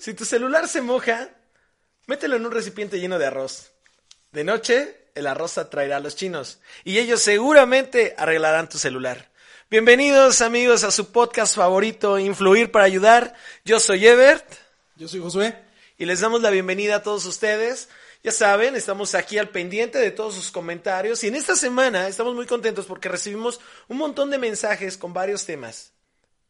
Si tu celular se moja, mételo en un recipiente lleno de arroz. De noche, el arroz atraerá a los chinos y ellos seguramente arreglarán tu celular. Bienvenidos amigos a su podcast favorito, Influir para Ayudar. Yo soy Ebert. Yo soy Josué. Y les damos la bienvenida a todos ustedes. Ya saben, estamos aquí al pendiente de todos sus comentarios y en esta semana estamos muy contentos porque recibimos un montón de mensajes con varios temas.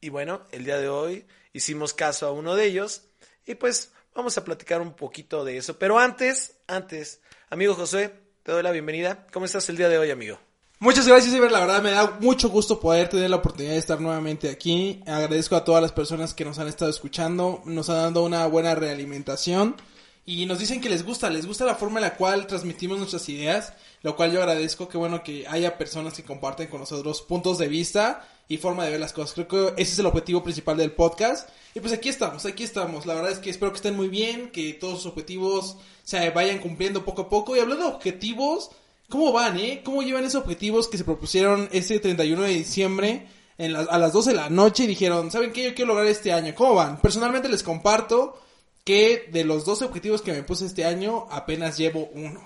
Y bueno, el día de hoy hicimos caso a uno de ellos y pues vamos a platicar un poquito de eso. Pero antes, antes, amigo José, te doy la bienvenida. ¿Cómo estás el día de hoy, amigo? Muchas gracias, Iber. La verdad me da mucho gusto poder tener la oportunidad de estar nuevamente aquí. Agradezco a todas las personas que nos han estado escuchando, nos han dado una buena realimentación y nos dicen que les gusta, les gusta la forma en la cual transmitimos nuestras ideas, lo cual yo agradezco que bueno que haya personas que comparten con nosotros puntos de vista y forma de ver las cosas. Creo que ese es el objetivo principal del podcast. Y pues aquí estamos, aquí estamos. La verdad es que espero que estén muy bien, que todos sus objetivos se vayan cumpliendo poco a poco. Y hablando de objetivos, ¿cómo van, eh? ¿Cómo llevan esos objetivos que se propusieron ese 31 de diciembre en a las 12 de la noche y dijeron, ¿saben qué? Yo quiero lograr este año. ¿Cómo van? Personalmente les comparto que de los 12 objetivos que me puse este año, apenas llevo uno.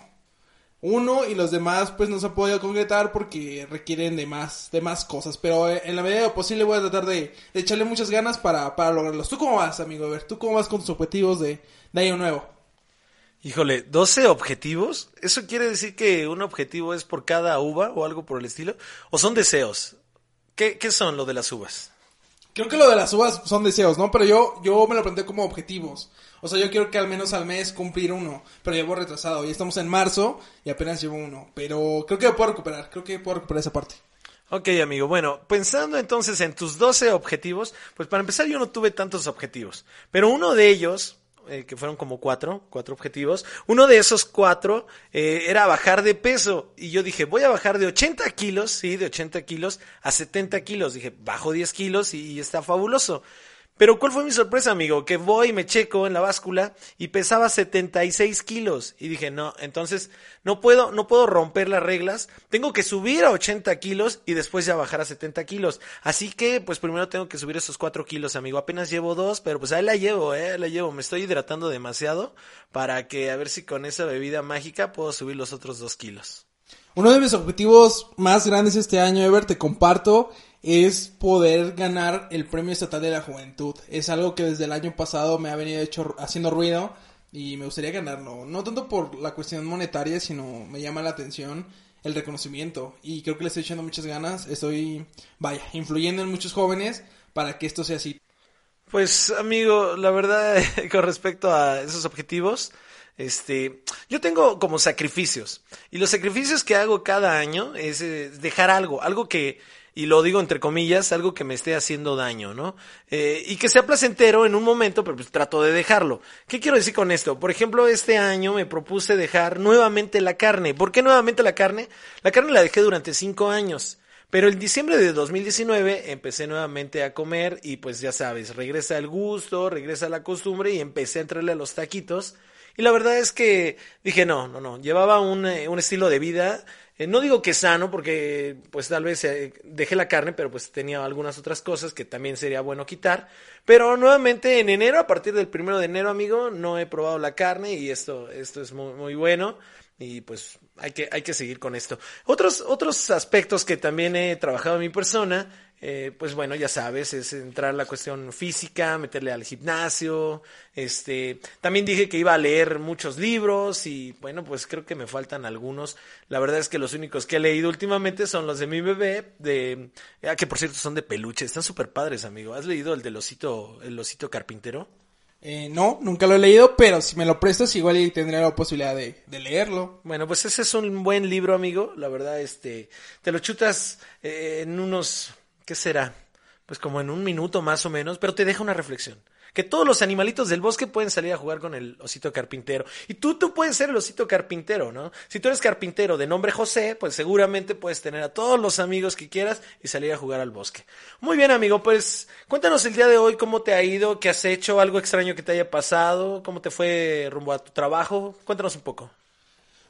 Uno y los demás pues no se ha podido concretar porque requieren de más, de más cosas. Pero eh, en la medida de lo posible voy a tratar de, echarle muchas ganas para, para lograrlos. ¿Tú cómo vas, amigo? A ver, ¿tú cómo vas con tus objetivos de, de año nuevo? Híjole, 12 objetivos. ¿Eso quiere decir que un objetivo es por cada uva o algo por el estilo? ¿O son deseos? ¿Qué, qué son lo de las uvas? Creo que lo de las uvas son deseos, ¿no? Pero yo, yo me lo planteé como objetivos. O sea, yo quiero que al menos al mes cumplir uno. Pero llevo retrasado. Y estamos en marzo y apenas llevo uno. Pero creo que puedo recuperar. Creo que puedo recuperar esa parte. Ok, amigo. Bueno, pensando entonces en tus 12 objetivos, pues para empezar yo no tuve tantos objetivos. Pero uno de ellos, eh, que fueron como cuatro, cuatro objetivos. Uno de esos cuatro eh, era bajar de peso. Y yo dije, voy a bajar de 80 kilos, sí, de 80 kilos a 70 kilos. Dije, bajo 10 kilos y está fabuloso. Pero ¿cuál fue mi sorpresa, amigo? Que voy, me checo en la báscula y pesaba 76 kilos. Y dije, no, entonces no puedo, no puedo romper las reglas. Tengo que subir a 80 kilos y después ya bajar a 70 kilos. Así que, pues primero tengo que subir esos 4 kilos, amigo. Apenas llevo dos, pero pues ahí la llevo, eh, la llevo. Me estoy hidratando demasiado para que a ver si con esa bebida mágica puedo subir los otros 2 kilos. Uno de mis objetivos más grandes este año, Ever, te comparto, es poder ganar el Premio Estatal de la Juventud. Es algo que desde el año pasado me ha venido hecho, haciendo ruido y me gustaría ganarlo. No tanto por la cuestión monetaria, sino me llama la atención el reconocimiento. Y creo que le estoy echando muchas ganas. Estoy, vaya, influyendo en muchos jóvenes para que esto sea así. Pues amigo, la verdad con respecto a esos objetivos, este, yo tengo como sacrificios y los sacrificios que hago cada año es eh, dejar algo, algo que y lo digo entre comillas, algo que me esté haciendo daño, ¿no? Eh, y que sea placentero en un momento, pero pues trato de dejarlo. ¿Qué quiero decir con esto? Por ejemplo, este año me propuse dejar nuevamente la carne. ¿Por qué nuevamente la carne? La carne la dejé durante cinco años. Pero en diciembre de 2019 empecé nuevamente a comer y pues ya sabes, regresa el gusto, regresa la costumbre y empecé a entrarle a los taquitos. Y la verdad es que dije, no, no, no, llevaba un, eh, un estilo de vida eh, no digo que sano, porque pues tal vez eh, dejé la carne, pero pues tenía algunas otras cosas que también sería bueno quitar. Pero nuevamente en enero, a partir del primero de enero, amigo, no he probado la carne y esto, esto es muy, muy bueno. Y pues hay que, hay que seguir con esto. Otros, otros aspectos que también he trabajado en mi persona eh, pues bueno, ya sabes, es entrar la cuestión física, meterle al gimnasio, este, también dije que iba a leer muchos libros y bueno, pues creo que me faltan algunos. La verdad es que los únicos que he leído últimamente son los de mi bebé, de, ah, que por cierto son de peluche, están súper padres, amigo. ¿Has leído el del osito, el osito carpintero? Eh, no, nunca lo he leído, pero si me lo prestas igual y tendré la posibilidad de, de, leerlo. Bueno, pues ese es un buen libro, amigo. La verdad, este, te lo chutas eh, en unos ¿qué será? Pues como en un minuto más o menos, pero te deja una reflexión. Que todos los animalitos del bosque pueden salir a jugar con el osito carpintero. Y tú, tú puedes ser el osito carpintero, ¿no? Si tú eres carpintero de nombre José, pues seguramente puedes tener a todos los amigos que quieras y salir a jugar al bosque. Muy bien, amigo, pues cuéntanos el día de hoy cómo te ha ido, qué has hecho, algo extraño que te haya pasado, cómo te fue rumbo a tu trabajo. Cuéntanos un poco.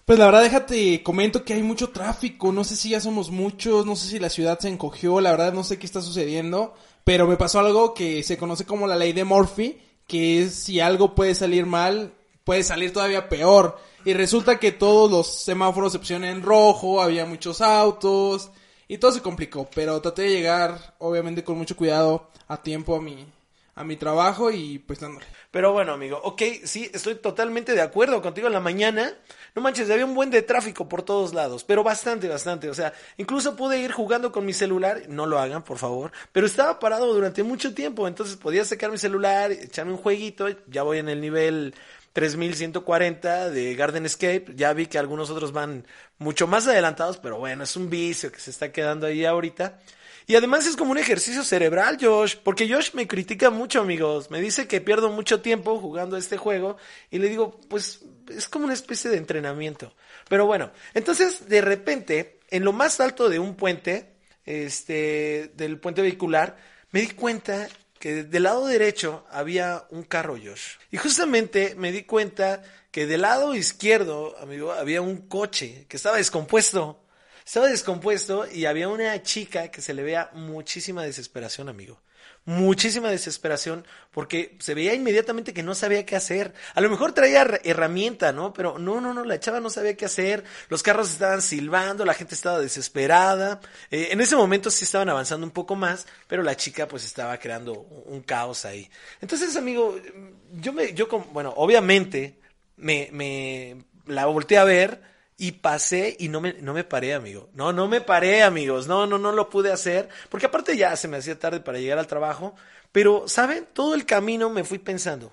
Pues la verdad, déjate, comento que hay mucho tráfico, no sé si ya somos muchos, no sé si la ciudad se encogió, la verdad no sé qué está sucediendo, pero me pasó algo que se conoce como la ley de Murphy, que si algo puede salir mal, puede salir todavía peor. Y resulta que todos los semáforos se pusieron en rojo, había muchos autos y todo se complicó. Pero traté de llegar, obviamente con mucho cuidado, a tiempo a mi, a mi trabajo y pues dándole. Pero bueno, amigo, ok, sí, estoy totalmente de acuerdo contigo en la mañana. No manches, había un buen de tráfico por todos lados, pero bastante, bastante. O sea, incluso pude ir jugando con mi celular, no lo hagan, por favor, pero estaba parado durante mucho tiempo, entonces podía sacar mi celular, echarme un jueguito, ya voy en el nivel 3140 de Garden Escape, ya vi que algunos otros van mucho más adelantados, pero bueno, es un vicio que se está quedando ahí ahorita. Y además es como un ejercicio cerebral, Josh, porque Josh me critica mucho, amigos. Me dice que pierdo mucho tiempo jugando este juego y le digo, pues es como una especie de entrenamiento. Pero bueno, entonces de repente, en lo más alto de un puente, este, del puente vehicular, me di cuenta que del lado derecho había un carro, Josh. Y justamente me di cuenta que del lado izquierdo, amigo, había un coche que estaba descompuesto. Estaba descompuesto y había una chica que se le veía muchísima desesperación, amigo. Muchísima desesperación porque se veía inmediatamente que no sabía qué hacer. A lo mejor traía herramienta, ¿no? Pero no, no, no, la chava no sabía qué hacer. Los carros estaban silbando, la gente estaba desesperada. Eh, en ese momento sí estaban avanzando un poco más, pero la chica pues estaba creando un, caos ahí. Entonces, amigo, yo me, yo, bueno, obviamente me, me la volteé a ver y pasé y no me, no me paré, amigo. No, no me paré, amigos. No, no, no lo pude hacer. Porque aparte ya se me hacía tarde para llegar al trabajo. Pero, ¿saben? Todo el camino me fui pensando.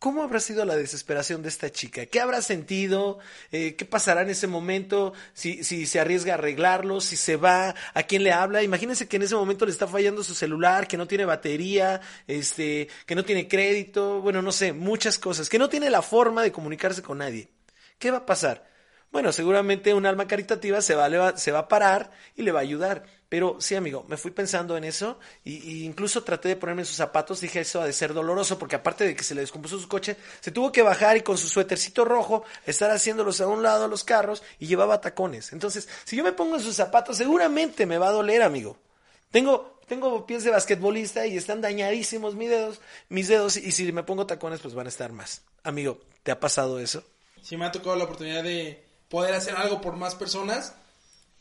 ¿Cómo habrá sido la desesperación de esta chica? ¿Qué habrá sentido? Eh, ¿Qué pasará en ese momento? Si, si se arriesga a arreglarlo, si se va, a quién le habla. Imagínense que en ese momento le está fallando su celular, que no tiene batería, este, que no tiene crédito, bueno, no sé, muchas cosas, que no tiene la forma de comunicarse con nadie. ¿Qué va a pasar? Bueno, seguramente un alma caritativa se va, se va a parar y le va a ayudar. Pero sí, amigo, me fui pensando en eso y, incluso traté de ponerme sus zapatos. Dije, eso ha de ser doloroso porque aparte de que se le descompuso su coche, se tuvo que bajar y con su suétercito rojo estar haciéndolos a un lado los carros y llevaba tacones. Entonces, si yo me pongo en sus zapatos, seguramente me va a doler, amigo. Tengo, tengo pies de basquetbolista y están dañadísimos mis dedos, mis dedos y si me pongo tacones, pues van a estar más. Amigo, ¿te ha pasado eso? Sí, me ha tocado la oportunidad de poder hacer algo por más personas.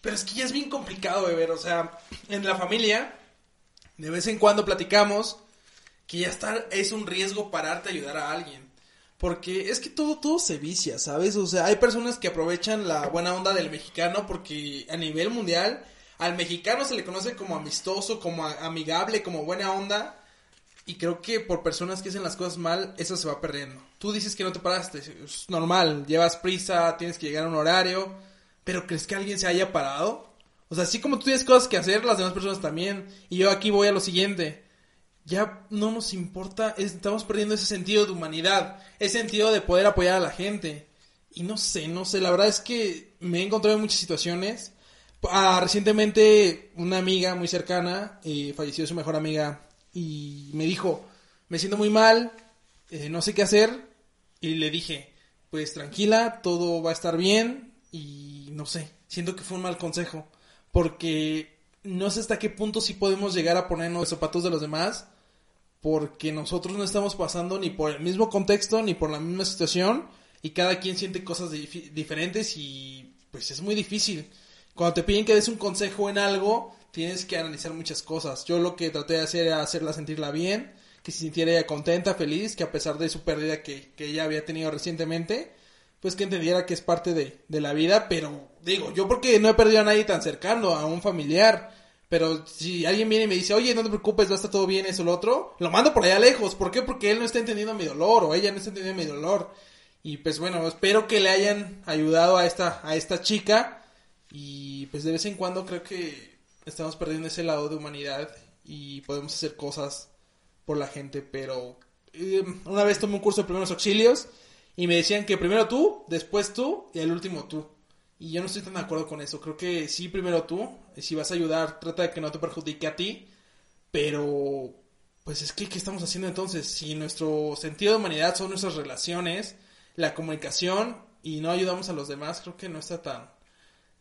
Pero es que ya es bien complicado de ver, o sea, en la familia, de vez en cuando platicamos que ya está, es un riesgo pararte a ayudar a alguien. Porque es que todo, todo se vicia, ¿sabes? O sea, hay personas que aprovechan la buena onda del mexicano porque a nivel mundial al mexicano se le conoce como amistoso, como amigable, como buena onda. Y creo que por personas que hacen las cosas mal, eso se va perdiendo. Tú dices que no te paraste, es normal, llevas prisa, tienes que llegar a un horario, pero ¿crees que alguien se haya parado? O sea, así como tú tienes cosas que hacer, las demás personas también. Y yo aquí voy a lo siguiente. Ya no nos importa, estamos perdiendo ese sentido de humanidad, ese sentido de poder apoyar a la gente. Y no sé, no sé, la verdad es que me he encontrado en muchas situaciones. Ah, recientemente una amiga muy cercana, eh, falleció su mejor amiga y me dijo, me siento muy mal, eh, no sé qué hacer. Y le dije, pues tranquila, todo va a estar bien. Y no sé, siento que fue un mal consejo. Porque no sé hasta qué punto sí podemos llegar a ponernos los zapatos de los demás. Porque nosotros no estamos pasando ni por el mismo contexto, ni por la misma situación. Y cada quien siente cosas diferentes y pues es muy difícil. Cuando te piden que des un consejo en algo, tienes que analizar muchas cosas. Yo lo que traté de hacer era hacerla sentirla bien, que se sintiera ella contenta, feliz, que a pesar de su pérdida que, que ella había tenido recientemente, pues que entendiera que es parte de, de la vida, pero digo, yo porque no he perdido a nadie tan cercano, a un familiar, pero si alguien viene y me dice, oye, no te preocupes, va a estar todo bien, eso, lo otro, lo mando por allá lejos. ¿Por qué? Porque él no está entendiendo mi dolor o ella no está entendiendo mi dolor. Y pues bueno, espero que le hayan ayudado a esta, a esta chica. Y pues de vez en cuando creo que estamos perdiendo ese lado de humanidad y podemos hacer cosas por la gente, pero eh, una vez tomé un curso de primeros auxilios y me decían que primero tú, después tú y el último tú. Y yo no estoy tan de acuerdo con eso. Creo que sí, primero tú. Y si vas a ayudar, trata de que no te perjudique a ti. Pero, pues es que, ¿qué estamos haciendo entonces? Si nuestro sentido de humanidad son nuestras relaciones, la comunicación y no ayudamos a los demás, creo que no está tan,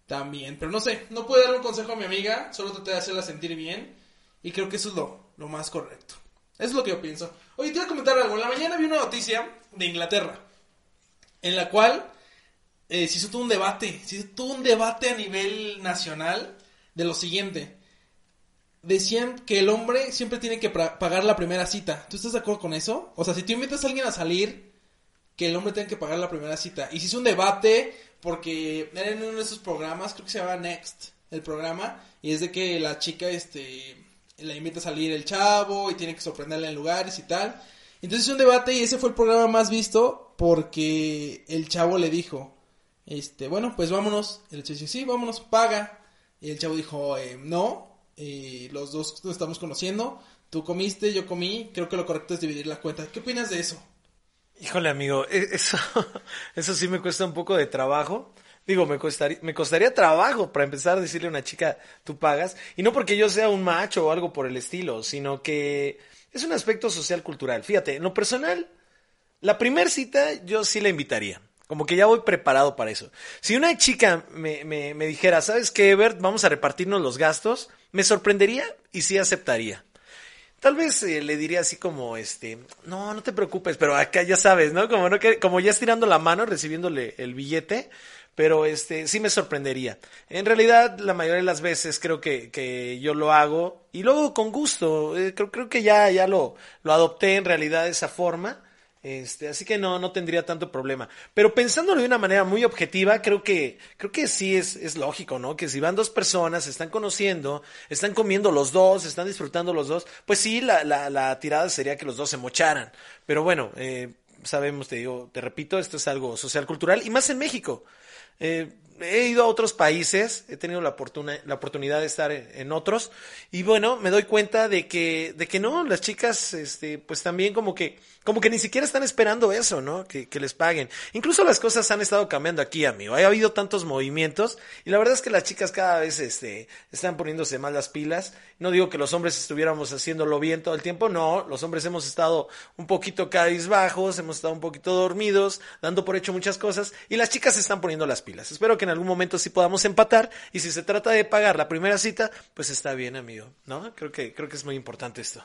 también. Pero no sé, no puedo dar un consejo a mi amiga, solo traté de hacerla sentir bien. Y creo que eso es lo, lo más correcto. Eso es lo que yo pienso. Oye, te voy a comentar algo. En la mañana vi una noticia de Inglaterra, en la cual eh, se hizo todo un debate, se hizo todo un debate a nivel nacional de lo siguiente. Decían que el hombre siempre tiene que pagar la primera cita. ¿Tú estás de acuerdo con eso? O sea, si tú invitas a alguien a salir, que el hombre tenga que pagar la primera cita. Y se hizo un debate porque era en uno de esos programas, creo que se llama Next, el programa, y es de que la chica, este, la invita a salir el chavo y tiene que sorprenderla en lugares y tal. Entonces un debate y ese fue el programa más visto porque el chavo le dijo, este, bueno, pues vámonos. El chavo dice, sí, vámonos, paga. Y el chavo dijo, eh, no, eh, los dos nos estamos conociendo. Tú comiste, yo comí. Creo que lo correcto es dividir la cuenta. ¿Qué opinas de eso? Híjole, amigo, e, eso, eso sí me cuesta un poco de trabajo. Digo, me costaría, me costaría trabajo para empezar a decirle a una chica, tú pagas. Y no porque yo sea un macho o algo por el estilo, sino que es un aspecto social cultural. Fíjate, en lo personal, la primera cita yo sí la invitaría. Como que ya voy preparado para eso. Si una chica me, me, me dijera, ¿sabes qué, Bert? Vamos a repartirnos los gastos, me sorprendería y sí aceptaría. Tal vez eh, le diría así como, este, no, no te preocupes, pero acá ya sabes, ¿no? Como, no que, como ya estirando la mano, recibiéndole el billete, pero este, sí me sorprendería. En realidad, la mayoría de las veces creo que, que yo lo hago, y luego con gusto, eh, creo, creo que ya, ya lo, lo adopté en realidad de esa forma, este, así que no, no tendría tanto problema. Pero pensándolo de una manera muy objetiva, creo que, creo que sí es, es lógico, ¿no? Que si van dos personas, se están conociendo, están comiendo los dos, están disfrutando los dos, pues sí, la, la, tirada sería que los dos se mocharan. Pero bueno, eh, sabemos, te digo, te repito, esto es algo social cultural y más en México. Eh, he ido a otros países, he tenido la, oportunidad de estar en, otros y bueno, me doy cuenta de que, de que no, las chicas, este, pues también como que, como que ni siquiera están esperando eso, ¿no? Que, que les paguen. Incluso las cosas han estado cambiando aquí, amigo. Ha habido tantos movimientos y la verdad es que las chicas cada vez, este, están poniéndose más las pilas. No digo que los hombres estuviéramos haciéndolo bien todo el tiempo, no, los hombres hemos estado un poquito bajos hemos estado un poquito dormidos, dando por hecho muchas cosas y las chicas se están poniendo las pilas. Espero que en algún momento sí podamos empatar y si se trata de pagar la primera cita, pues está bien, amigo, ¿no? Creo que creo que es muy importante esto.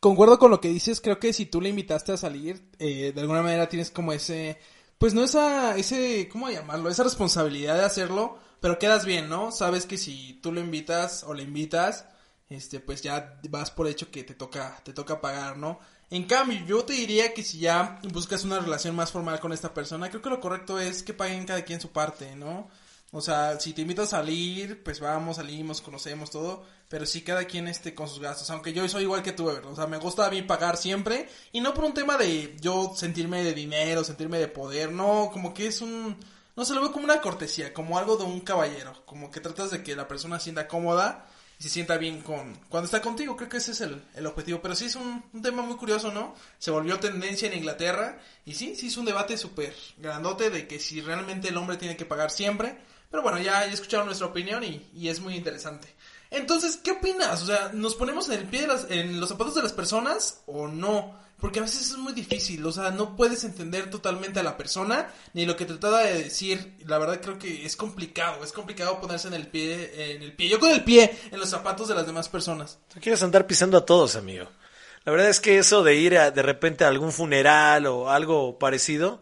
Concuerdo con lo que dices, creo que si tú le invitaste a salir, eh, de alguna manera tienes como ese, pues no esa, ese, ¿cómo llamarlo? Esa responsabilidad de hacerlo, pero quedas bien, ¿no? Sabes que si tú lo invitas o le invitas, este, pues ya vas por hecho que te toca, te toca pagar, ¿no? En cambio, yo te diría que si ya buscas una relación más formal con esta persona, creo que lo correcto es que paguen cada quien su parte, ¿no? O sea, si te invito a salir, pues vamos, salimos, conocemos todo, pero sí cada quien esté con sus gastos, aunque yo soy igual que tú, o sea, me gusta a mí pagar siempre, y no por un tema de yo sentirme de dinero, sentirme de poder, no, como que es un, no se lo veo como una cortesía, como algo de un caballero, como que tratas de que la persona sienta cómoda, y se sienta bien con cuando está contigo. Creo que ese es el, el objetivo. Pero sí es un, tema muy curioso, ¿no? Se volvió tendencia en Inglaterra y sí, sí es un debate súper grandote de que si realmente el hombre tiene que pagar siempre. Pero bueno, ya, ya escucharon nuestra opinión y, y es muy interesante. Entonces, ¿qué opinas? O sea, ¿nos ponemos en el pie de las, en los zapatos de las personas o no? Porque a veces es muy difícil, o sea, no puedes entender totalmente a la persona ni lo que trataba de decir. La verdad creo que es complicado, es complicado ponerse en el pie, en el pie, yo con el pie en los zapatos de las demás personas. Tú quieres andar pisando a todos, amigo. La verdad es que eso de ir a, de repente a algún funeral o algo parecido,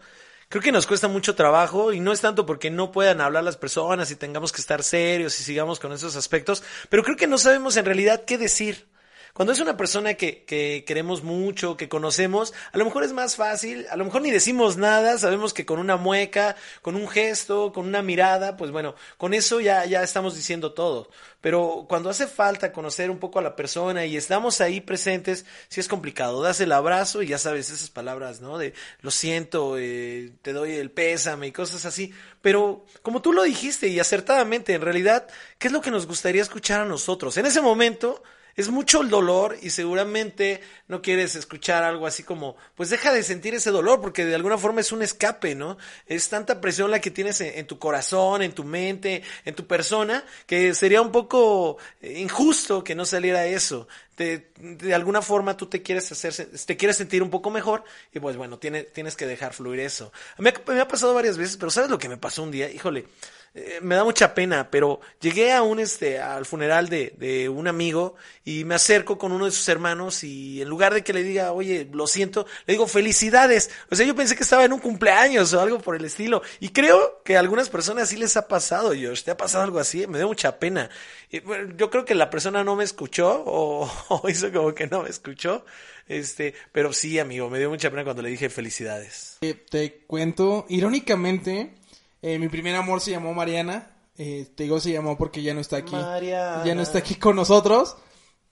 creo que nos cuesta mucho trabajo y no es tanto porque no puedan hablar las personas y tengamos que estar serios y sigamos con esos aspectos, pero creo que no sabemos en realidad qué decir. Cuando es una persona que, que queremos mucho, que conocemos, a lo mejor es más fácil, a lo mejor ni decimos nada, sabemos que con una mueca, con un gesto, con una mirada, pues bueno, con eso ya, ya estamos diciendo todo. Pero cuando hace falta conocer un poco a la persona y estamos ahí presentes, sí es complicado. Das el abrazo y ya sabes esas palabras, ¿no? De lo siento, eh, te doy el pésame y cosas así. Pero como tú lo dijiste y acertadamente, en realidad, ¿qué es lo que nos gustaría escuchar a nosotros? En ese momento, es mucho el dolor y seguramente no quieres escuchar algo así como, pues deja de sentir ese dolor porque de alguna forma es un escape, ¿no? Es tanta presión la que tienes en, tu corazón, en tu mente, en tu persona, que sería un poco eh, injusto que no saliera eso. Te, de alguna forma tú te quieres hacer, te quieres sentir un poco mejor y pues bueno, tiene, tienes que dejar fluir eso. Me, ha pasado varias veces, pero ¿sabes lo que me pasó un día? Híjole, eh, me da mucha pena, pero llegué a un este al funeral de, de, un amigo y me acerco con uno de sus hermanos y en lugar de que le diga, oye, lo siento, le digo felicidades. O sea, yo pensé que estaba en un cumpleaños o algo por el estilo. Y creo que a algunas personas sí les ha pasado, Josh. ¿Te ha pasado algo así? Me dio mucha pena. Y, yo creo que la persona no me escuchó o, o hizo como que no me escuchó. Este, pero sí, amigo, me dio mucha pena cuando le dije felicidades. Eh, te cuento, irónicamente, eh, mi primer amor se llamó Mariana. Eh, te digo se llamó porque ya no está aquí. Mariana. Ya no está aquí con nosotros.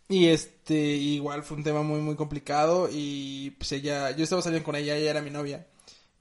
Y este, igual fue un tema muy, muy complicado. Y pues ella, yo estaba saliendo con ella, ella era mi novia.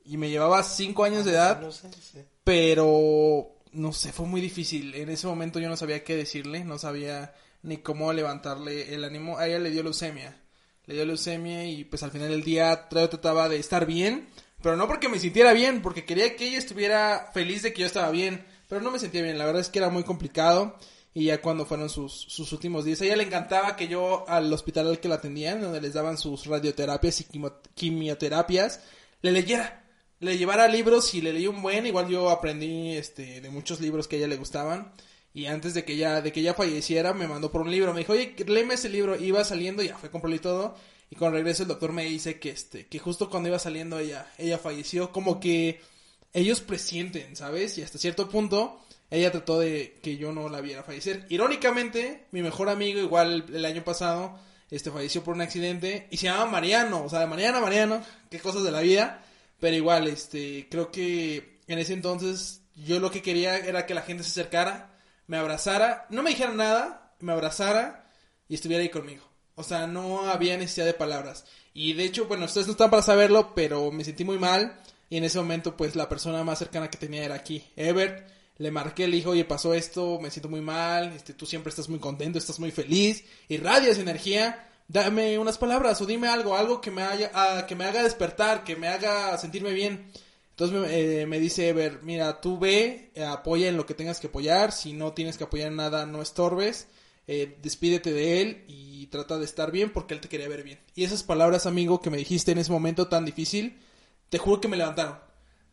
Y me llevaba cinco años de edad. No sé, sí. Pero, no sé, fue muy difícil. En ese momento yo no sabía qué decirle. No sabía ni cómo levantarle el ánimo. A ella le dio leucemia. Le dio leucemia y pues al final del día trataba de estar bien. Pero no porque me sintiera bien, porque quería que ella estuviera feliz de que yo estaba bien. Pero no me sentía bien, la verdad es que era muy complicado. Y ya cuando fueron sus, sus últimos días, a ella le encantaba que yo al hospital al que la atendían, donde les daban sus radioterapias y quimioterapias, le leyera. Le llevara libros y le leí un buen, igual yo aprendí este de muchos libros que a ella le gustaban. Y antes de que ella, de que ella falleciera, me mandó por un libro. Me dijo, oye, léeme ese libro. Iba saliendo, ya fue comprarlo y todo. Y cuando regreso el doctor me dice que este, que justo cuando iba saliendo ella, ella falleció, como que ellos presienten, ¿sabes? Y hasta cierto punto, ella trató de que yo no la viera fallecer. Irónicamente, mi mejor amigo, igual el año pasado, este falleció por un accidente y se llama Mariano, o sea, Mariana, Mariano, qué cosas de la vida. Pero igual, este, creo que en ese entonces yo lo que quería era que la gente se acercara, me abrazara, no me dijera nada, me abrazara y estuviera ahí conmigo. O sea, no había necesidad de palabras. Y de hecho, bueno, ustedes no están para saberlo, pero me sentí muy mal. Y en ese momento, pues la persona más cercana que tenía era aquí, Ever. Le marqué, le dijo, oye, pasó esto, me siento muy mal, este, tú siempre estás muy contento, estás muy feliz, irradias energía, dame unas palabras o dime algo, algo que me, haya, ah, que me haga despertar, que me haga sentirme bien. Entonces me, eh, me dice Ever, mira, tú ve, eh, apoya en lo que tengas que apoyar, si no tienes que apoyar en nada, no estorbes eh, despídete de él y trata de estar bien porque él te quería ver bien. Y esas palabras, amigo, que me dijiste en ese momento tan difícil, te juro que me levantaron.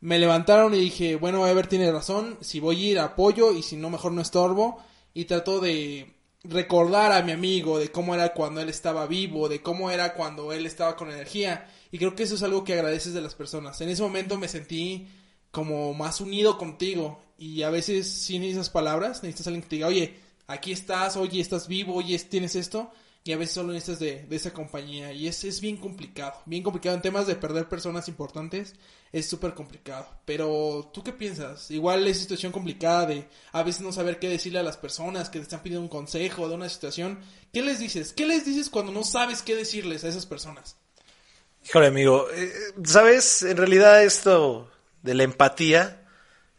Me levantaron y dije, bueno, Ever tiene razón, si voy a ir apoyo y si no, mejor no estorbo. Y trato de recordar a mi amigo de cómo era cuando él estaba vivo, de cómo era cuando él estaba con energía. Y creo que eso es algo que agradeces de las personas. En ese momento me sentí como más unido contigo. Y a veces sin esas palabras necesitas alguien que te diga, oye, aquí estás, oye, estás vivo, oye, tienes esto, y a veces solo necesitas de, de esa compañía, y es, es bien complicado, bien complicado en temas de perder personas importantes, es súper complicado, pero ¿tú qué piensas? Igual es situación complicada de a veces no saber qué decirle a las personas que te están pidiendo un consejo de una situación, ¿qué les dices? ¿Qué les dices cuando no sabes qué decirles a esas personas? Híjole, amigo, eh, ¿sabes? En realidad esto de la empatía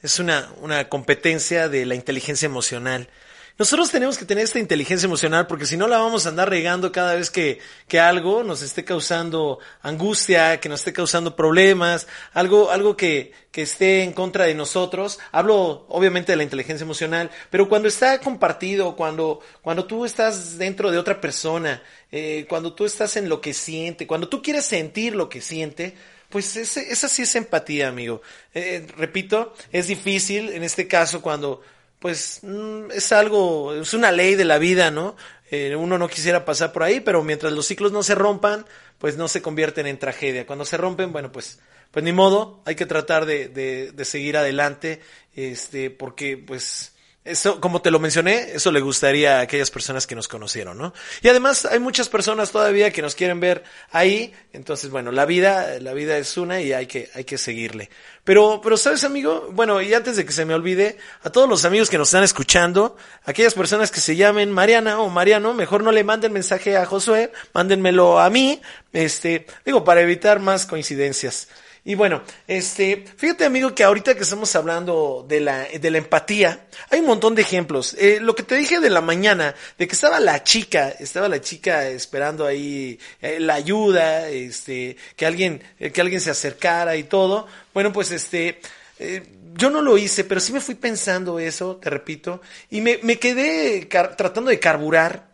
es una, una competencia de la inteligencia emocional. Nosotros tenemos que tener esta inteligencia emocional porque si no la vamos a andar regando cada vez que, que algo nos esté causando angustia, que nos esté causando problemas, algo, algo que, que esté en contra de nosotros. Hablo obviamente de la inteligencia emocional, pero cuando está compartido, cuando, cuando tú estás dentro de otra persona, eh, cuando tú estás en lo que siente, cuando tú quieres sentir lo que siente, pues ese, esa sí es empatía, amigo. Eh, repito, es difícil en este caso cuando pues mm, es algo, es una ley de la vida, ¿no? Eh, uno no quisiera pasar por ahí, pero mientras los ciclos no se rompan, pues no se convierten en tragedia. Cuando se rompen, bueno, pues, pues ni modo, hay que tratar de, de, de seguir adelante, este, porque pues eso, como te lo mencioné, eso le gustaría a aquellas personas que nos conocieron, ¿no? Y además hay muchas personas todavía que nos quieren ver ahí, entonces bueno, la vida, la vida es una y hay que, hay que seguirle. Pero, pero sabes amigo, bueno, y antes de que se me olvide, a todos los amigos que nos están escuchando, aquellas personas que se llamen Mariana o Mariano, mejor no le manden mensaje a Josué, mándenmelo a mí, este, digo, para evitar más coincidencias. Y bueno, este, fíjate amigo que ahorita que estamos hablando de la, de la empatía, hay un montón de ejemplos. Eh, lo que te dije de la mañana, de que estaba la chica, estaba la chica esperando ahí eh, la ayuda, este, que alguien, eh, que alguien se acercara y todo. Bueno, pues este, eh, yo no lo hice, pero sí me fui pensando eso, te repito, y me, me quedé tratando de carburar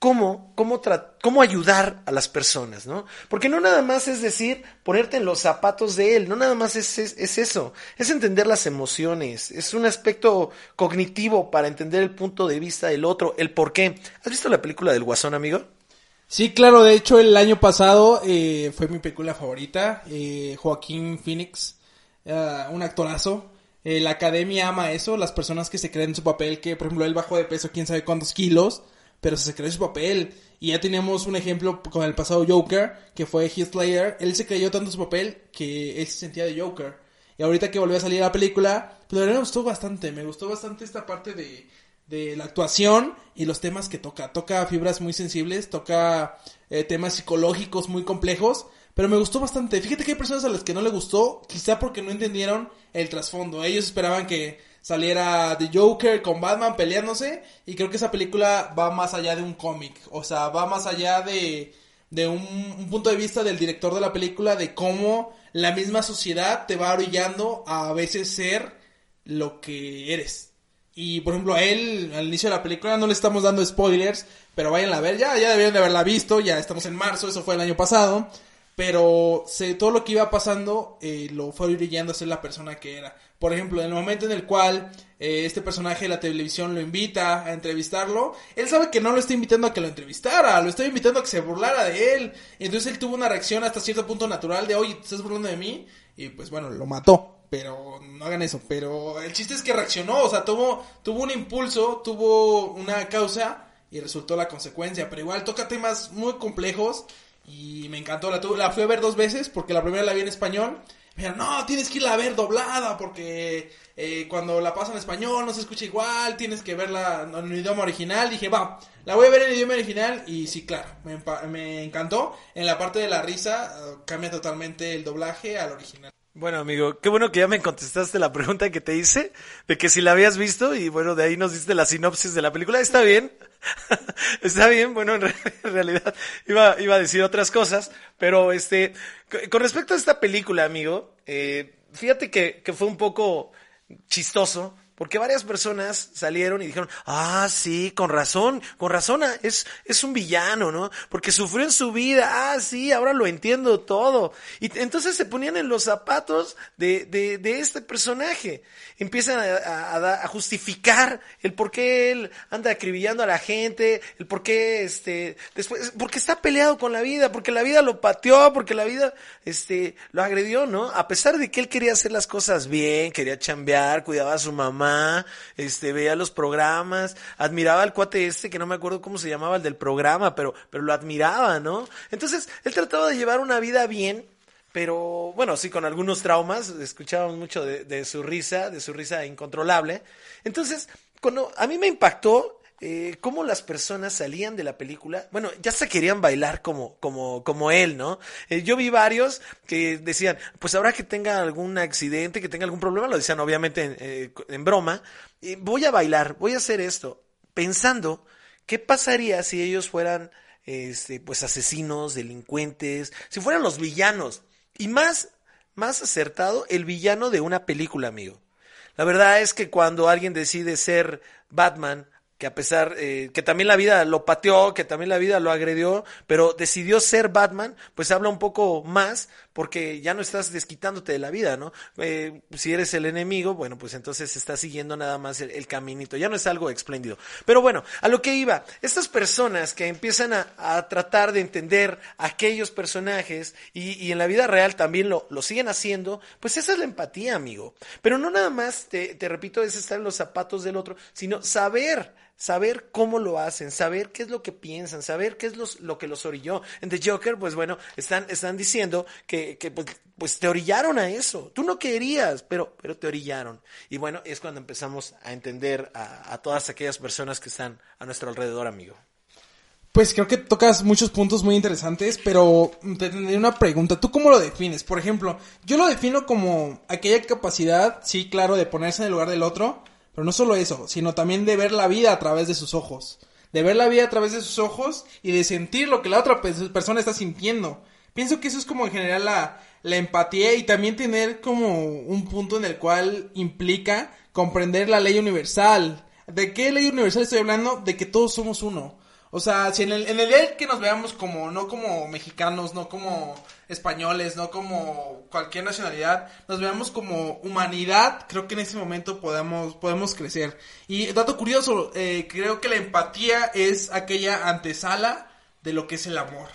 cómo, cómo, cómo ayudar a las personas, ¿no? Porque no nada más es decir, ponerte en los zapatos de él, no nada más es, es, eso, es entender las emociones, es un aspecto cognitivo para entender el punto de vista del otro, el por qué. ¿Has visto la película del Guasón, amigo? Sí, claro, de hecho el año pasado eh, fue mi película favorita, eh, Joaquín Phoenix, uh, un actorazo. Eh, la academia ama eso, las personas que se creen en su papel, que por ejemplo él bajó de peso quién sabe cuántos kilos, pero se cree en su papel. Y ya tenemos un ejemplo con el pasado Joker, que fue Heath Ledger. Él se creyó tanto su papel que él se sentía de Joker. Y ahorita que volvió a salir la película, pues me gustó bastante. Me gustó bastante esta parte de, de la actuación y los temas que toca. Toca fibras muy sensibles, toca eh, temas psicológicos muy complejos, pero me gustó bastante. Fíjate que hay personas a las que no le gustó, quizá porque no entendieron el trasfondo. Ellos esperaban que saliera The Joker con Batman peleándose y creo que esa película va más allá de un cómic, o sea, va más allá de, de un, un punto de vista del director de la película de cómo la misma sociedad te va orillando a veces ser lo que eres. Y por ejemplo, a él, al inicio de la película, no le estamos dando spoilers, pero vayan a ver, ya, ya debieron de haberla visto, ya estamos en marzo, eso fue el año pasado. Pero se, todo lo que iba pasando eh, lo fue brillando a ser la persona que era. Por ejemplo, en el momento en el cual eh, este personaje de la televisión lo invita a entrevistarlo, él sabe que no lo está invitando a que lo entrevistara, lo está invitando a que se burlara de él. Entonces él tuvo una reacción hasta cierto punto natural de, oye, ¿te estás burlando de mí? Y pues bueno, lo mató pero no hagan eso. Pero el chiste es que reaccionó, o sea, tuvo, tuvo un impulso, tuvo una causa y resultó la consecuencia. Pero igual toca temas muy complejos y me encantó. La, la fui a ver dos veces porque la primera la vi en español. Dijeron, no, tienes que irla a ver doblada porque eh, cuando la pasan en español no se escucha igual, tienes que verla en el idioma original. Dije, va, la voy a ver en el idioma original y sí, claro, me, encantó. En la parte de la risa eh, cambia totalmente el doblaje al original. Bueno, amigo, qué bueno que ya me contestaste la pregunta que te hice, de que si la habías visto, y bueno, de ahí nos diste la sinopsis de la película. Está bien, está bien, bueno, en, realidad iba, iba a decir otras cosas, pero este, con respecto a esta película, amigo, eh, fíjate que, que fue un poco chistoso, porque varias personas salieron y dijeron, ah, sí, con razón, con razón, ah, es, es un villano, ¿no? Porque sufrió en su vida, ah, sí, ahora lo entiendo todo. Y entonces se ponían en los zapatos de, de, de este personaje. Empiezan a, a, a, justificar el por qué él anda acribillando a la gente, el por qué, este, después, porque está peleado con la vida, porque la vida lo pateó, porque la vida, este, lo agredió, ¿no? A pesar de que él quería hacer las cosas bien, quería chambear, cuidaba a su mamá, este, veía los programas, admiraba al cuate este, que no me acuerdo cómo se llamaba el del programa, pero, pero lo admiraba, ¿no? Entonces, él trataba de llevar una vida bien, pero bueno, sí, con algunos traumas, escuchábamos mucho de, de su risa, de su risa incontrolable. Entonces, cuando a mí me impactó eh, cómo las personas salían de la película, bueno, ya se querían bailar como, como, como él, ¿no? Eh, yo vi varios que decían, pues ahora que tenga algún accidente, que tenga algún problema, lo decían obviamente en, eh, en broma, voy a bailar, voy a hacer esto, pensando, ¿qué pasaría si ellos fueran, este, pues asesinos, delincuentes, si fueran los villanos? Y más, más acertado, el villano de una película, amigo. La verdad es que cuando alguien decide ser Batman que a pesar, eh, que también la vida lo pateó, que también la vida lo agredió, pero decidió ser Batman, pues habla un poco más porque ya no estás desquitándote de la vida, ¿no? Eh, si eres el enemigo, bueno, pues entonces estás siguiendo nada más el, caminito, ya no es algo espléndido. Pero bueno, a lo que iba, estas personas que empiezan a, tratar de entender aquellos personajes y, y, en la vida real también lo, lo siguen haciendo, pues esa es la empatía, amigo. Pero no nada más, te, te repito, es estar en los zapatos del otro, sino saber saber cómo lo hacen, saber qué es lo que piensan, saber qué es los, lo que los orilló. En The Joker, pues bueno, están, están diciendo que, que pues, pues, te orillaron a eso. Tú no querías, pero, pero te orillaron. Y bueno, es cuando empezamos a entender a, a todas aquellas personas que están a nuestro alrededor, amigo. Pues creo que tocas muchos puntos muy interesantes, pero te tendría una pregunta. ¿Tú cómo lo defines? Por ejemplo, yo lo defino como aquella capacidad, sí, claro, de ponerse en el lugar del otro, pero no solo eso, sino también de ver la vida a través de sus ojos. De ver la vida a través de sus ojos y de sentir lo que la otra persona está sintiendo. Pienso que eso es como en general la, empatía y también tener como un punto en el cual implica comprender la ley universal. ¿De qué ley universal estoy hablando? De que todos somos uno. O sea, si en el, en el día que nos veamos como, no como mexicanos, no como españoles, no como cualquier nacionalidad, nos veamos como humanidad, creo que en ese momento podemos, podemos crecer. Y dato curioso, eh, creo que la empatía es aquella antesala de lo que es el amor.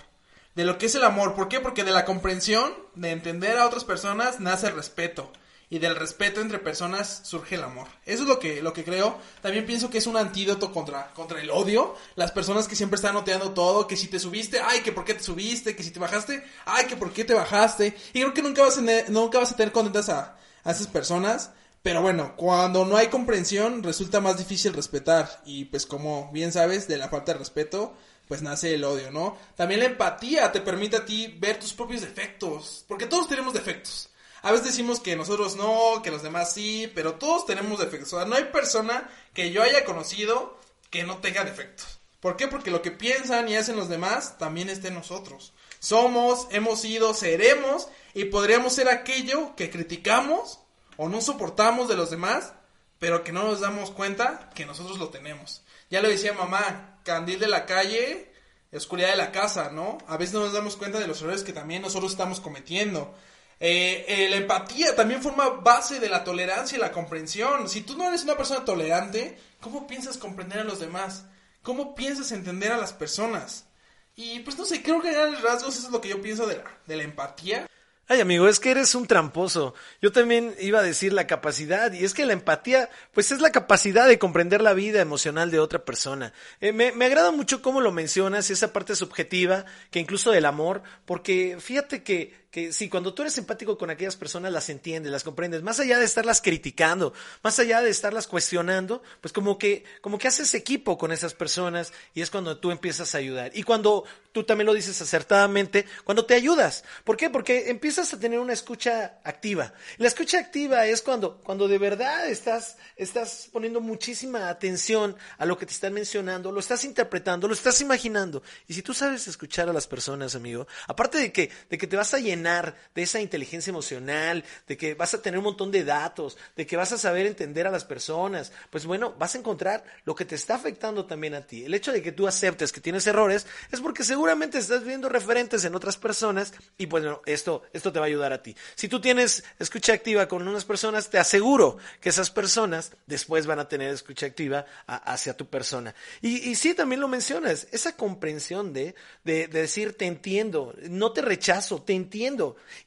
De lo que es el amor. ¿Por qué? Porque de la comprensión, de entender a otras personas, nace el respeto y del respeto entre personas surge el amor. Eso es lo que, lo que creo. También pienso que es un antídoto contra, contra el odio. Las personas que siempre están noteando todo, que si te subiste, ay, que por qué te subiste, que si te bajaste, ay, que por qué te bajaste. Y creo que nunca vas a, tener, nunca vas a tener contentas a, a esas personas. Pero bueno, cuando no hay comprensión resulta más difícil respetar. Y pues como bien sabes, de la falta de respeto, pues nace el odio, ¿no? También la empatía te permite a ti ver tus propios defectos. Porque todos tenemos defectos. A veces decimos que nosotros no, que los demás sí, pero todos tenemos defectos. O sea, no hay persona que yo haya conocido que no tenga defectos. ¿Por qué? Porque lo que piensan y hacen los demás también está en nosotros. Somos, hemos sido, seremos y podríamos ser aquello que criticamos o no soportamos de los demás, pero que no nos damos cuenta que nosotros lo tenemos. Ya lo decía mamá, candil de la calle, oscuridad de la casa, ¿no? A veces no nos damos cuenta de los errores que también nosotros estamos cometiendo. Eh, eh, la empatía también forma base de la tolerancia y la comprensión. Si tú no eres una persona tolerante, ¿cómo piensas comprender a los demás? ¿Cómo piensas entender a las personas? Y pues no sé, creo que en rasgos eso es lo que yo pienso de la, de la empatía. Ay, amigo, es que eres un tramposo. Yo también iba a decir la capacidad, y es que la empatía, pues es la capacidad de comprender la vida emocional de otra persona. Eh, me, me, agrada mucho cómo lo mencionas, esa parte subjetiva, que incluso del amor, porque fíjate que, que sí, cuando tú eres empático con aquellas personas, las entiendes, las comprendes, más allá de estarlas criticando, más allá de estarlas cuestionando, pues como que, como que haces equipo con esas personas, y es cuando tú empiezas a ayudar. Y cuando tú también lo dices acertadamente, cuando te ayudas. ¿Por qué? Porque empiezas a tener una escucha activa. La escucha activa es cuando, cuando de verdad estás, estás poniendo muchísima atención a lo que te están mencionando, lo estás interpretando, lo estás imaginando. Y si tú sabes escuchar a las personas, amigo, aparte de que, de que te vas a llenar de esa inteligencia emocional, de que vas a tener un montón de datos, de que vas a saber entender a las personas, pues bueno, vas a encontrar lo que te está afectando también a ti. El hecho de que tú aceptes que tienes errores es porque seguramente estás viendo referentes en otras personas y pues bueno, esto, esto te va a ayudar a ti. Si tú tienes escucha activa con unas personas, te aseguro que esas personas después van a tener escucha activa hacia tu persona. Y, y, sí, también lo mencionas, esa comprensión de, de, de, decir te entiendo, no te rechazo, te entiendo.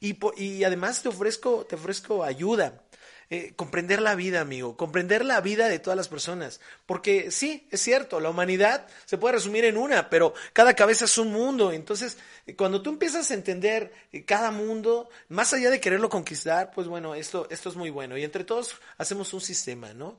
Y, además te ofrezco, te ofrezco ayuda. Eh, comprender la vida, amigo, comprender la vida de todas las personas. Porque sí, es cierto, la humanidad se puede resumir en una, pero cada cabeza es un mundo. Entonces, eh, cuando tú empiezas a entender eh, cada mundo, más allá de quererlo conquistar, pues bueno, esto, esto es muy bueno. Y entre todos hacemos un sistema, ¿no?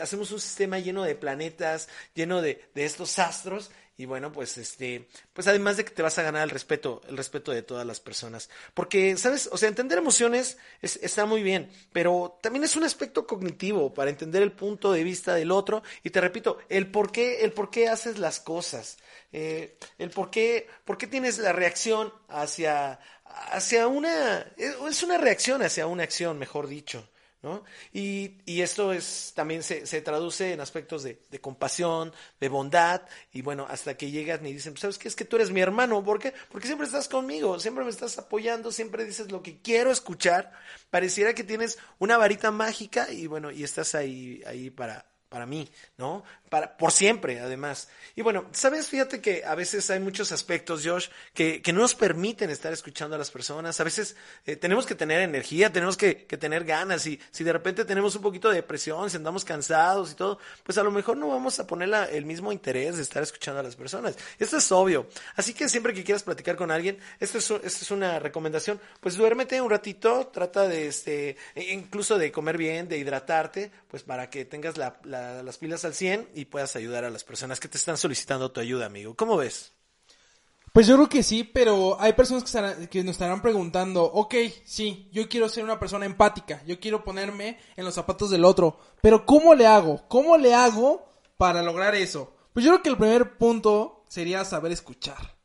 Hacemos un sistema lleno de planetas, lleno de, de estos astros y bueno, pues este, pues además de que te vas a ganar el respeto, el respeto de todas las personas. Porque, ¿sabes? O sea, entender emociones es, está muy bien, pero también es un aspecto cognitivo para entender el punto de vista del otro. Y te repito, el por qué, el por qué haces las cosas. Eh, el por qué, por qué tienes la reacción hacia, hacia una, es una reacción hacia una acción, mejor dicho. ¿No? Y, y, esto es, también se, se traduce en aspectos de, de, compasión, de bondad, y bueno, hasta que llegan y dicen, ¿sabes qué? Es que tú eres mi hermano, ¿por qué? Porque siempre estás conmigo, siempre me estás apoyando, siempre dices lo que quiero escuchar, pareciera que tienes una varita mágica y bueno, y estás ahí, ahí para, para mí, ¿no? Para, por siempre, además. Y bueno, sabes, fíjate que a veces hay muchos aspectos, Josh, que, que no nos permiten estar escuchando a las personas. A veces eh, tenemos que tener energía, tenemos que, que, tener ganas. Y si de repente tenemos un poquito de depresión, si andamos cansados y todo, pues a lo mejor no vamos a poner la, el mismo interés de estar escuchando a las personas. Esto es obvio. Así que siempre que quieras platicar con alguien, esto es, esto es una recomendación, pues duérmete un ratito, trata de, este, e incluso de comer bien, de hidratarte, pues para que tengas la, la las pilas al 100 y puedas ayudar a las personas que te están solicitando tu ayuda, amigo. ¿Cómo ves? Pues yo creo que sí, pero hay personas que, que, nos estarán preguntando, ok, sí, yo quiero ser una persona empática, yo quiero ponerme en los zapatos del otro, pero ¿cómo le hago? ¿Cómo le hago para lograr eso? Pues yo creo que el primer punto sería saber escuchar.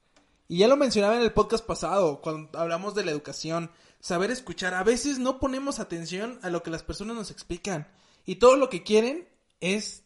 Y ya lo mencionaba en el podcast pasado, cuando hablamos de la educación, saber escuchar. A veces no ponemos atención a lo que las personas nos explican. Y todo lo que quieren es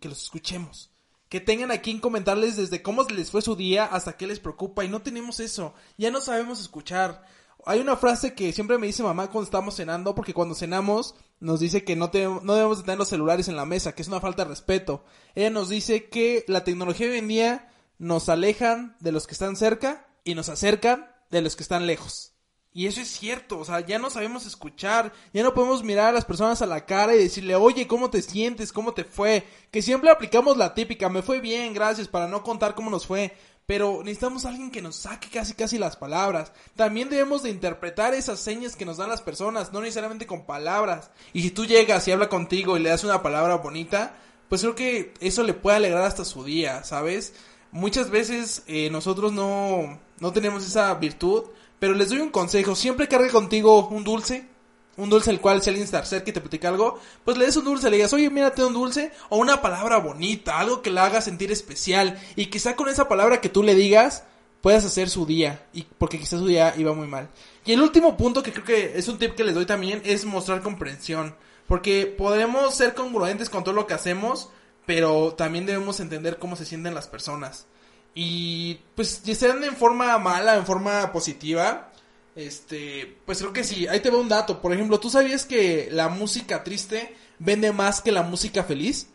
que los escuchemos, que tengan a quien comentarles desde cómo les fue su día hasta qué les preocupa y no tenemos eso, ya no sabemos escuchar. Hay una frase que siempre me dice mamá cuando estamos cenando, porque cuando cenamos nos dice que no, no debemos de tener los celulares en la mesa, que es una falta de respeto. Ella nos dice que la tecnología hoy en día nos alejan de los que están cerca y nos acercan de los que están lejos. Y eso es cierto, o sea, ya no sabemos escuchar, ya no podemos mirar a las personas a la cara y decirle, oye, ¿cómo te sientes? ¿Cómo te fue? Que siempre aplicamos la típica, me fue bien, gracias, para no contar cómo nos fue. Pero necesitamos a alguien que nos saque casi casi las palabras. También debemos de interpretar esas señas que nos dan las personas, no necesariamente con palabras. Y si tú llegas y habla contigo y le das una palabra bonita, pues creo que eso le puede alegrar hasta su día, ¿sabes? Muchas veces eh, nosotros no, no tenemos esa virtud pero les doy un consejo, siempre cargue contigo un dulce, un dulce el cual si alguien está cerca y te platica algo, pues le des un dulce, le digas, oye, mírate un dulce, o una palabra bonita, algo que la haga sentir especial, y quizá con esa palabra que tú le digas, puedas hacer su día, y porque quizás su día iba muy mal. Y el último punto que creo que es un tip que les doy también es mostrar comprensión, porque podemos ser congruentes con todo lo que hacemos, pero también debemos entender cómo se sienten las personas. Y pues ya sean en forma mala, en forma positiva, este, pues creo que sí. Ahí te veo un dato. Por ejemplo, ¿tú sabías que la música triste vende más que la música feliz?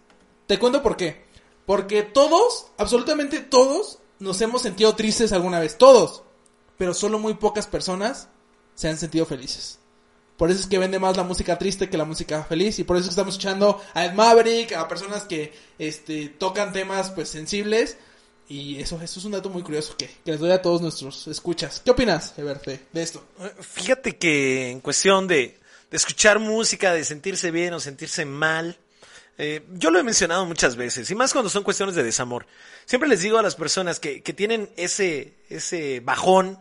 Te cuento por qué. Porque todos, absolutamente todos, nos hemos sentido tristes alguna vez. Todos. Pero solo muy pocas personas se han sentido felices. Por eso es que vende más la música triste que la música feliz. Y por eso estamos escuchando a Ed Maverick, a personas que este, tocan temas pues sensibles y eso, eso es un dato muy curioso que, les doy a todos nuestros escuchas. ¿Qué opinas, Eberte, de esto? Fíjate que en cuestión de, escuchar música, de sentirse bien o sentirse mal, eh, yo lo he mencionado muchas veces, y más cuando son cuestiones de desamor. Siempre les digo a las personas que, que tienen ese, ese bajón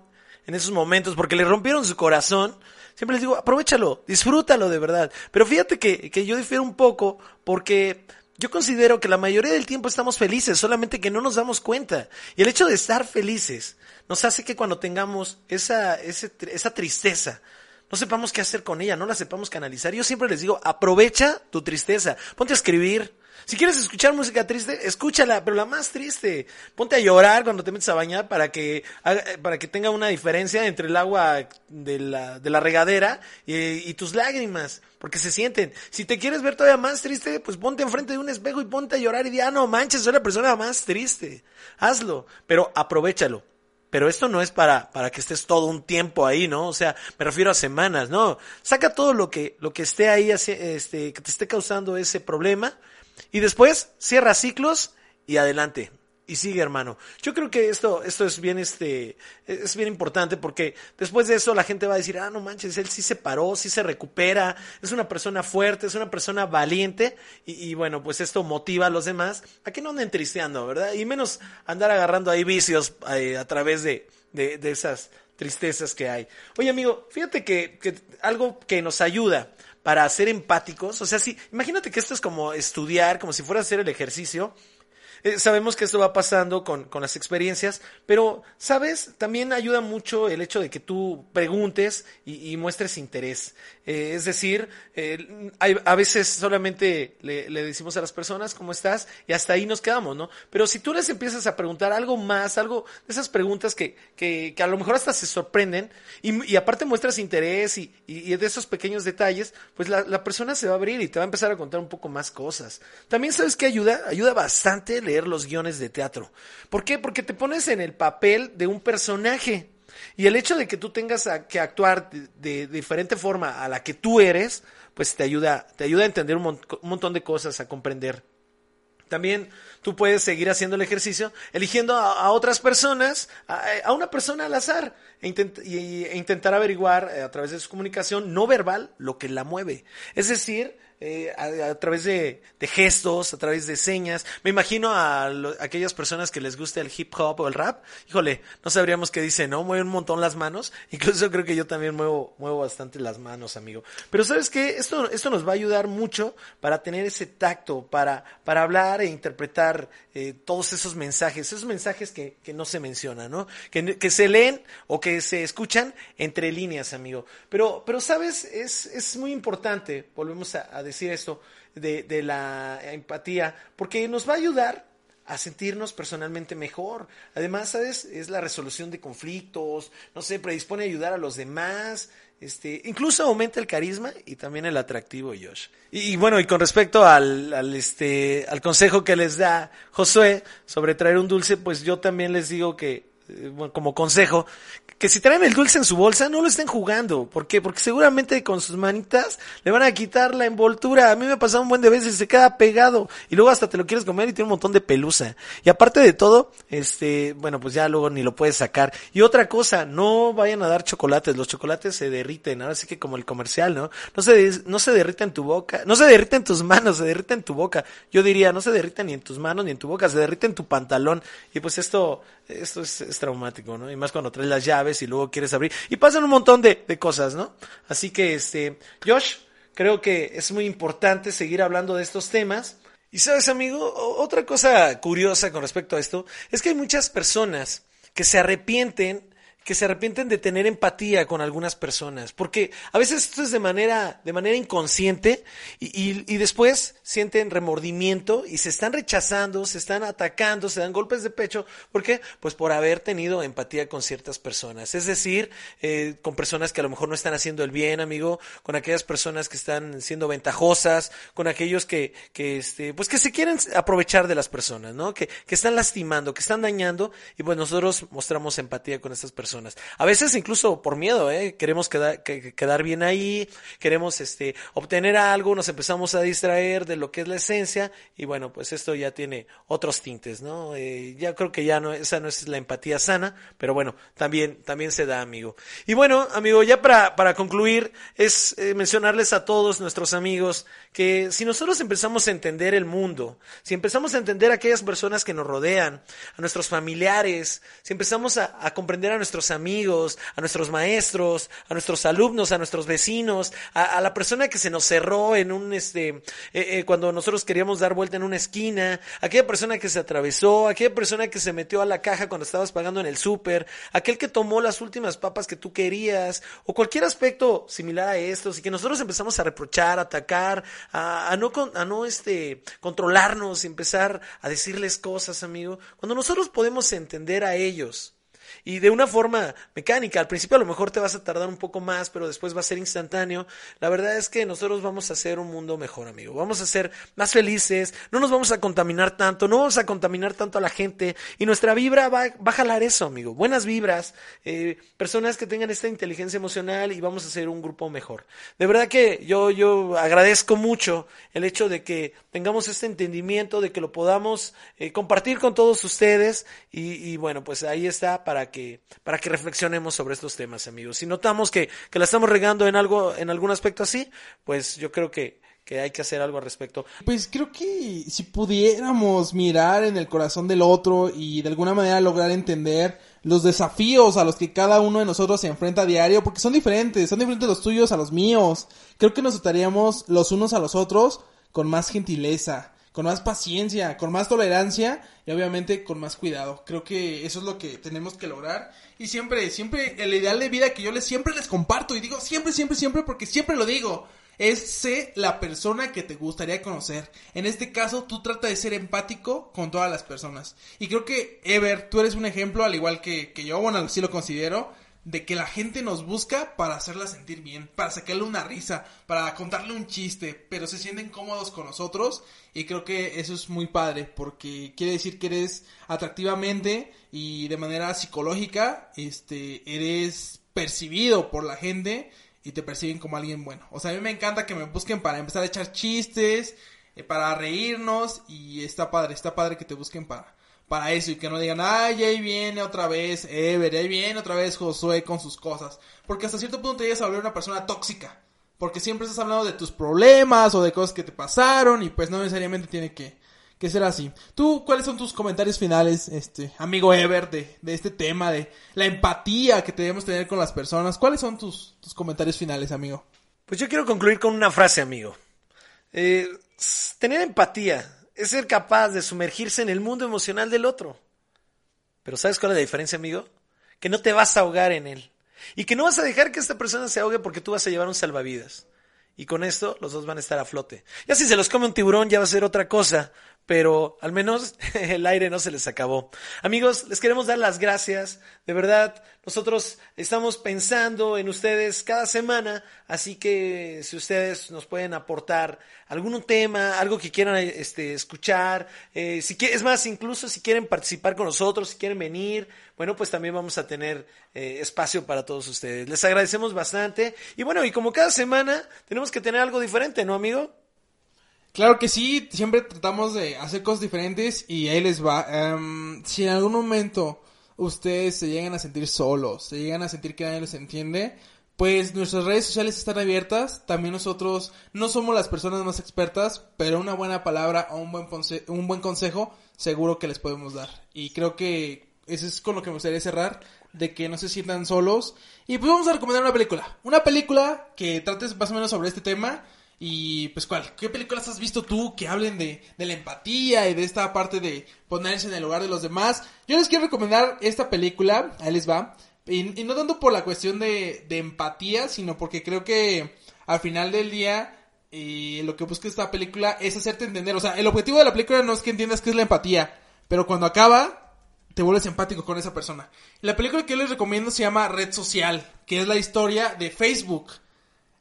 en esos momentos porque le rompieron su corazón, siempre les digo, aprovechalo, disfrútalo de verdad. Pero fíjate que, que yo difiero un poco porque yo considero que la mayoría del tiempo estamos felices, solamente que no nos damos cuenta. Y el hecho de estar felices nos hace que cuando tengamos esa, esa tristeza, no sepamos qué hacer con ella, no la sepamos canalizar. Yo siempre les digo, aprovecha tu tristeza, ponte a escribir, si quieres escuchar música triste, escúchala, pero la más triste. Ponte a llorar cuando te metes a bañar para que, para que tenga una diferencia entre el agua de la, de la regadera y, tus lágrimas, porque se sienten. Si te quieres ver todavía más triste, pues ponte enfrente de un espejo y ponte a llorar y di, ah, no manches, soy la persona más triste. Hazlo, pero aprovechalo. Pero esto no es para, para que estés todo un tiempo ahí, ¿no? O sea, me refiero a semanas, ¿no? Saca todo lo que, lo que esté ahí, este, que te esté causando ese problema y después cierra ciclos y adelante. Y sigue, hermano. Yo creo que esto, esto es bien, este, es bien importante porque después de eso la gente va a decir, ah, no manches, él sí se paró, sí se recupera, es una persona fuerte, es una persona valiente y, bueno, pues esto motiva a los demás a que no anden tristeando, ¿verdad? Y menos andar agarrando ahí vicios eh, a través de, de, esas tristezas que hay. Oye, amigo, fíjate que algo que nos ayuda para ser empáticos. O sea, sí, imagínate que esto es como estudiar, como si fuera a hacer el ejercicio. Eh, sabemos que esto va pasando con, con, las experiencias, pero, ¿sabes? También ayuda mucho el hecho de que tú preguntes y, muestres interés. Eh, es decir, eh, hay, a veces solamente le, decimos a las personas cómo estás y hasta ahí nos quedamos, ¿no? Pero si tú les empiezas a preguntar algo más, algo de esas preguntas que, que, que a lo mejor hasta se sorprenden y, y aparte muestras interés y, y, de esos pequeños detalles, pues la, la persona se va a abrir y te va a empezar a contar un poco más cosas. También sabes que ayuda, ayuda bastante leer los guiones de teatro. ¿Por qué? Porque te pones en el papel de un personaje. Y el hecho de que tú tengas que actuar de, diferente forma a la que tú eres, pues te ayuda, te ayuda a entender un, montón de cosas, a comprender. También tú puedes seguir haciendo el ejercicio eligiendo a, otras personas, a, una persona al azar, e, e intentar averiguar eh, a través de su comunicación no verbal lo que la mueve. Es decir, eh, a, través de, gestos, a través de señas. Me imagino a, aquellas personas que les guste el hip hop o el rap. Híjole, no sabríamos qué dice, ¿no? Mueven un montón las manos. Incluso creo que yo también muevo, muevo bastante las manos, amigo. Pero sabes qué? Esto, esto nos va a ayudar mucho para tener ese tacto, para, para hablar e interpretar eh, todos esos mensajes, esos mensajes que, que no se mencionan, ¿no? Que, que se leen o que se escuchan entre líneas, amigo. Pero, pero sabes, es, es muy importante, volvemos a, a decir esto, de, de la empatía, porque nos va a ayudar a sentirnos personalmente mejor. Además, ¿sabes? Es la resolución de conflictos, no sé, predispone a ayudar a los demás, este, incluso aumenta el carisma y también el atractivo, Josh. Y, bueno, y con respecto al, al, este, al consejo que les da Josué sobre traer un dulce, pues yo también les digo que, bueno, como consejo, que si traen el dulce en su bolsa, no lo estén jugando. ¿Por qué? Porque seguramente con sus manitas le van a quitar la envoltura. A mí me ha pasado un buen de veces se queda pegado. Y luego hasta te lo quieres comer y tiene un montón de pelusa. Y aparte de todo, este, bueno, pues ya luego ni lo puedes sacar. Y otra cosa, no vayan a dar chocolates. Los chocolates se derriten. Ahora sí que como el comercial, ¿no? No se, no se derrita en tu boca. No se derrita en tus manos, se derrita en tu boca. Yo diría, no se derrita ni en tus manos ni en tu boca, se derrite en tu pantalón. Y pues esto, esto es, es traumático, ¿no? Y más cuando traes las llaves y luego quieres abrir. Y pasan un montón de, de cosas, ¿no? Así que, este, Josh, creo que es muy importante seguir hablando de estos temas. Y sabes, amigo, otra cosa curiosa con respecto a esto es que hay muchas personas que se arrepienten que se arrepienten de tener empatía con algunas personas, porque a veces esto es de manera, de manera inconsciente y, y, después sienten remordimiento y se están rechazando, se están atacando, se dan golpes de pecho, ¿por qué? Pues por haber tenido empatía con ciertas personas, es decir, eh, con personas que a lo mejor no están haciendo el bien, amigo, con aquellas personas que están siendo ventajosas, con aquellos que, que este, pues que se quieren aprovechar de las personas, ¿no? Que, que están lastimando, que están dañando y pues nosotros mostramos empatía con estas personas. A veces incluso por miedo, ¿eh? Queremos quedar, que, quedar bien ahí, queremos este, obtener algo, nos empezamos a distraer de lo que es la esencia y bueno, pues esto ya tiene otros tintes, ¿no? Eh, ya creo que ya no, esa no es la empatía sana, pero bueno, también, también se da, amigo. Y bueno, amigo, ya para, para concluir, es eh, mencionarles a todos nuestros amigos que si nosotros empezamos a entender el mundo, si empezamos a entender a aquellas personas que nos rodean, a nuestros familiares, si empezamos a, a comprender a nuestros amigos, a nuestros maestros, a nuestros alumnos, a nuestros vecinos, a, la persona que se nos cerró en un, este, eh, eh, cuando nosotros queríamos dar vuelta en una esquina, aquella persona que se atravesó, aquella persona que se metió a la caja cuando estabas pagando en el súper, aquel que tomó las últimas papas que tú querías, o cualquier aspecto similar a estos, y que nosotros empezamos a reprochar, a atacar, a, a no, a no este, controlarnos, empezar a decirles cosas, amigo, cuando nosotros podemos entender a ellos, y de una forma mecánica. Al principio a lo mejor te vas a tardar un poco más, pero después va a ser instantáneo. La verdad es que nosotros vamos a hacer un mundo mejor, amigo. Vamos a ser más felices, no nos vamos a contaminar tanto, no vamos a contaminar tanto a la gente y nuestra vibra va, va a jalar eso, amigo. Buenas vibras, eh, personas que tengan esta inteligencia emocional y vamos a ser un grupo mejor. De verdad que yo, yo agradezco mucho el hecho de que tengamos este entendimiento, de que lo podamos eh, compartir con todos ustedes y, y bueno, pues ahí está para que, para que reflexionemos sobre estos temas, amigos. Si notamos que, que la estamos regando en algo, en algún aspecto así, pues yo creo que, que hay que hacer algo al respecto. Pues creo que si pudiéramos mirar en el corazón del otro y de alguna manera lograr entender los desafíos a los que cada uno de nosotros se enfrenta a diario, porque son diferentes, son diferentes los tuyos a los míos, creo que nos trataríamos los unos a los otros con más gentileza, con más paciencia, con más tolerancia y obviamente con más cuidado. Creo que eso es lo que tenemos que lograr y siempre, siempre el ideal de vida que yo les siempre les comparto y digo siempre, siempre, siempre porque siempre lo digo. Es ser la persona que te gustaría conocer. En este caso, tú trata de ser empático con todas las personas. Y creo que, Ever, tú eres un ejemplo, al igual que, que yo, bueno, sí lo considero, de que la gente nos busca para hacerla sentir bien, para sacarle una risa, para contarle un chiste, pero se sienten cómodos con nosotros y creo que eso es muy padre porque quiere decir que eres atractivamente y de manera psicológica, este, eres percibido por la gente y te perciben como alguien bueno. O sea, a mí me encanta que me busquen para empezar a echar chistes, eh, para reírnos y está padre, está padre que te busquen para para eso y que no digan, ay, ahí viene otra vez Ever, ahí viene otra vez Josué con sus cosas. Porque hasta cierto punto te llegas a volver una persona tóxica. Porque siempre estás hablando de tus problemas o de cosas que te pasaron y pues no necesariamente tiene que, que ser así. ¿Tú cuáles son tus comentarios finales, este amigo Ever, de, de este tema, de la empatía que debemos tener con las personas? ¿Cuáles son tus, tus comentarios finales, amigo? Pues yo quiero concluir con una frase, amigo. Eh, tener empatía es ser capaz de sumergirse en el mundo emocional del otro. Pero ¿sabes cuál es la diferencia, amigo? Que no te vas a ahogar en él. Y que no vas a dejar que esta persona se ahogue porque tú vas a llevar un salvavidas. Y con esto los dos van a estar a flote. Ya si se los come un tiburón ya va a ser otra cosa. Pero al menos el aire no se les acabó. Amigos, les queremos dar las gracias. De verdad, nosotros estamos pensando en ustedes cada semana, así que si ustedes nos pueden aportar algún tema, algo que quieran este, escuchar, eh, si es más, incluso si quieren participar con nosotros, si quieren venir, bueno, pues también vamos a tener eh, espacio para todos ustedes. Les agradecemos bastante. Y bueno, y como cada semana, tenemos que tener algo diferente, ¿no, amigo? Claro que sí, siempre tratamos de hacer cosas diferentes y ahí les va. Em, si en algún momento ustedes se llegan a sentir solos, se llegan a sentir que nadie les entiende, pues nuestras redes sociales están abiertas. También nosotros no somos las personas más expertas, pero una buena palabra o un buen, un buen consejo seguro que les podemos dar. Y creo que eso es con lo que me gustaría cerrar, de que no se sientan solos. Y pues vamos a recomendar una película. Una película que trates más o menos sobre este tema y pues, ¿cuál? ¿Qué películas has visto tú que hablen de, de, la empatía y de esta parte de ponerse en el lugar de los demás? Yo les quiero recomendar esta película, ahí les va. Y, no tanto por la cuestión de, de, empatía, sino porque creo que al final del día y lo que busca esta película es hacerte entender. O sea, el objetivo de la película no es que entiendas qué es la empatía, pero cuando acaba, te vuelves empático con esa persona. La película que yo les recomiendo se llama Red Social, que es la historia de Facebook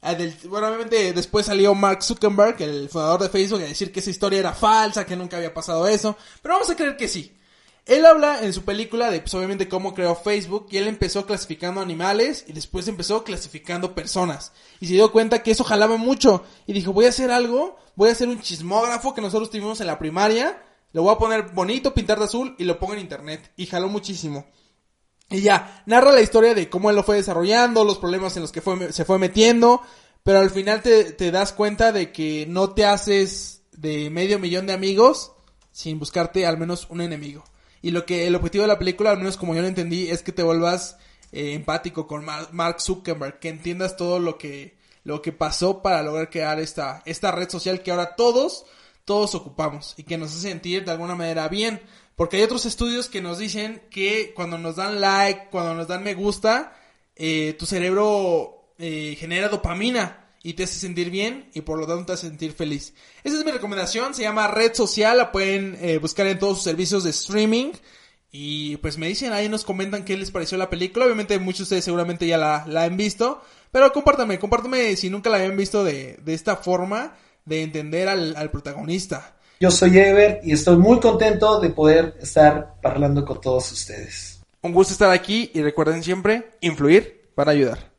Ah, bueno, obviamente después salió Mark Zuckerberg, el fundador de Facebook, a decir que esa historia era falsa, que nunca había pasado eso. Pero vamos a creer que sí. Él habla en su película de, pues, obviamente, cómo creó Facebook y él empezó clasificando animales y después empezó clasificando personas. Y se dio cuenta que eso jalaba mucho y dijo, voy a hacer algo, voy a hacer un chismógrafo que nosotros tuvimos en la primaria, lo voy a poner bonito, pintar de azul y lo pongo en internet. Y jaló muchísimo. Y ya, narra la historia de cómo él lo fue desarrollando, los problemas en los que fue, se fue metiendo, pero al final te, das cuenta de que no te haces de medio millón de amigos sin buscarte al menos un enemigo. Y lo que el objetivo de la película, al menos como yo lo entendí, es que te vuelvas eh, empático con Mark Zuckerberg, que entiendas todo lo que lo que pasó para lograr crear esta esta red social que ahora todos todos ocupamos y que nos hace sentir de alguna manera bien. Porque hay otros estudios que nos dicen que cuando nos dan like, cuando nos dan me gusta, eh, tu cerebro eh, genera dopamina y te hace sentir bien y por lo tanto te hace sentir feliz. Esa es mi recomendación, se llama Red Social, la pueden eh, buscar en todos sus servicios de streaming. Y pues me dicen, ahí nos comentan qué les pareció la película. Obviamente muchos de ustedes seguramente ya la, la han visto. Pero compártame, compártame si nunca la habían visto de, de esta forma de entender al, protagonista. Yo soy Ever y estoy muy contento de poder estar hablando con todos ustedes. Un gusto estar aquí y recuerden siempre influir para ayudar.